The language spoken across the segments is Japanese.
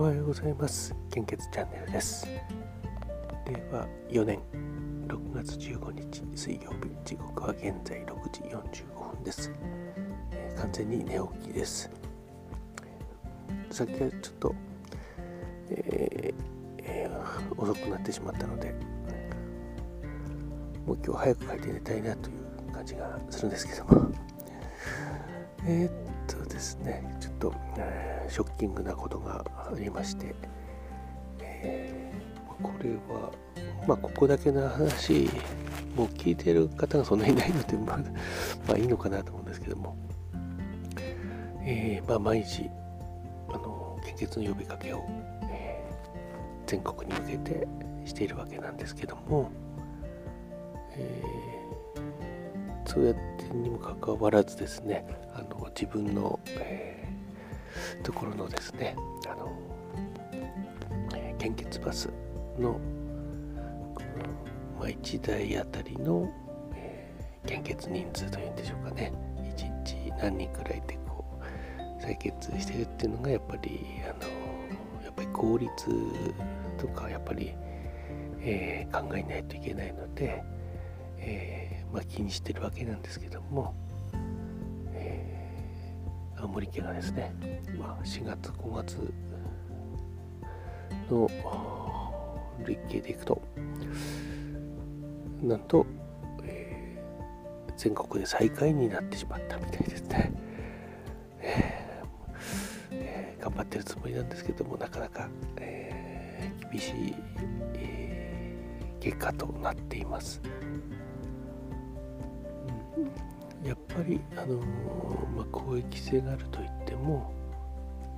おはようございます。献血チャンネルです。令和4年。6月15日水曜日。時刻は現在6時45分です、えー、完全に寝起きです。さっきはちょっと、えーえー、遅くなってしまったのでもう今日早く帰って寝たいなという感じがするんですけども。えー、っとですねちょっと、えー、ショッキングなことがありまして、えー、これはまあここだけの話もう聞いてる方がそんなにいないので、まあ、いいのかなと思うんですけども、えー、まあ毎日あの献血の呼びかけを、えー、全国に向けてしているわけなんですけども、えー、そうやってにもかかわらずですねあの自分の、え、ところのですねあの、え献血バスの、ま、1台あたりの、え、献血人数というんでしょうかね。1日何人くらいでこう採血してるっていうのがやっぱりあのやっぱり効率とかやっぱり、えー、考えないといけないので、えー、まあ、気にしてるわけなんですけども、青森県がですね、まあ、4月5月の累計でいくとなんと、えー、全国で最下位になってしまったみたいですね、えーえー、頑張ってるつもりなんですけどもなかなか、えー、厳しい、え、結果となっています。やっぱり、あのまあ、公益性があるといっても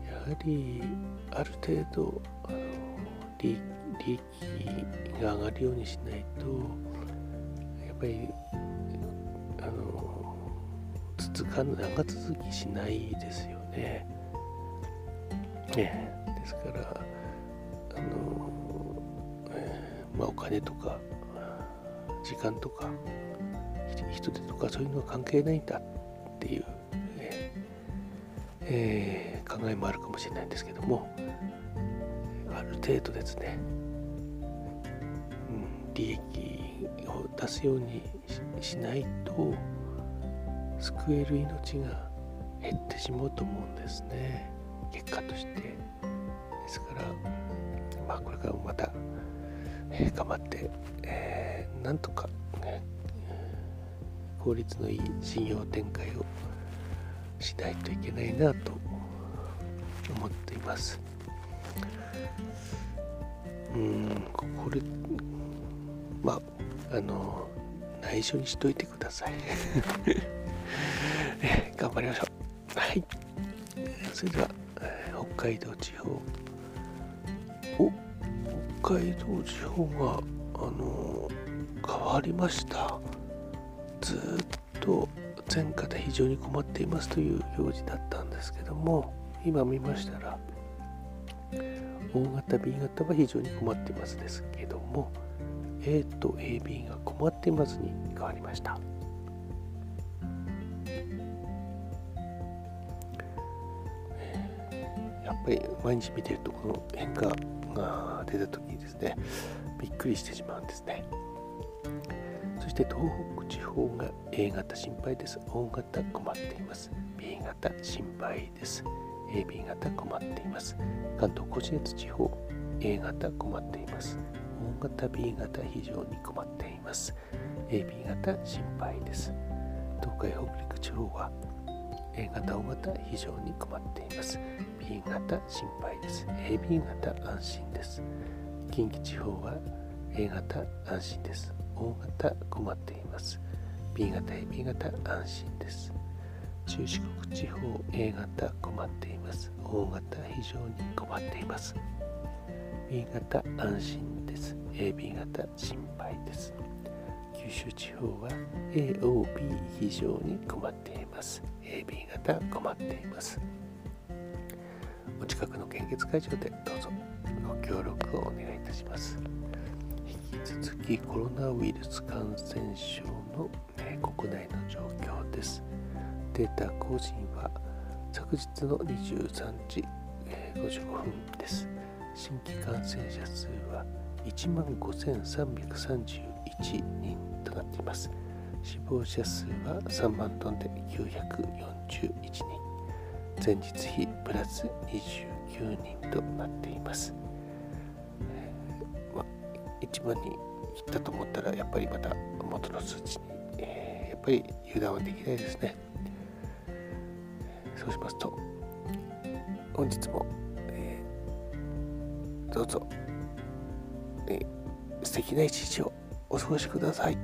やはりある程度、あの利利益が上がるようにしないとやっぱりあの続か長続きしないですよね。ねですからあの、えー、まあ、お金とか時間とか人手とかそういうのは関係ないんだっていう、えー、考えもあるかもしれないんですけどもある程度ですね、うん、利益を出すようにしないと救える命が減ってしまうと思うんですね。結果として。ですからまあこれからもまた、えー、頑張って、えー、なんとか、ね、効率のいい事業展開をしないといけないなと思っています。うんこれまああの内緒にしといてください。頑張りましょう。はい。それでは北海道地方。お北海道地方があの変わりました。ずっと前科で非常に困っていますという表示だったんですけども今見ましたら O 型 B 型は非常に困っていますですけども A と AB が困っていますに変わりました。やっぱり毎日見てるとこの変化が出た時にですねびっくりしてしまうんですね。そして東北地方が A 型心配です。O 型困っています。B 型心配です。AB 型困っています。関東甲信越地方 A 型困っています。O 型 B 型非常に困っています。AB 型心配です。東海北陸地方は A 型 O 型非常に困っています。B 型心配です。AB 型安心です。近畿地方は A 型安心です。O 型困っています。B 型 AB 型安心です。中四国地方 A 型困っています。O 型非常に困っています。B 型安心です。AB 型心配です。九州地方は AOB 非常に困っています。AB 型困っています。お近くの献血会場でどうぞご協力をお願いいたします。引き続きコロナウイルス感染症の、え国内の状況です。データ更新は昨日の23時、55分です。新規感染者数は1万5331人となっています。死亡者数は3万トンで941人。前日比プラス29人となっています。まあ、1万人切ったと思ったらやっぱりまた元の数値に、えー、やっぱり油断はできないですね。そうしますと本日も、えー、どうぞ、えー、素敵な一日をお過ごしください。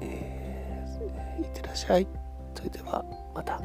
えー、いってらっしゃい。それではまた。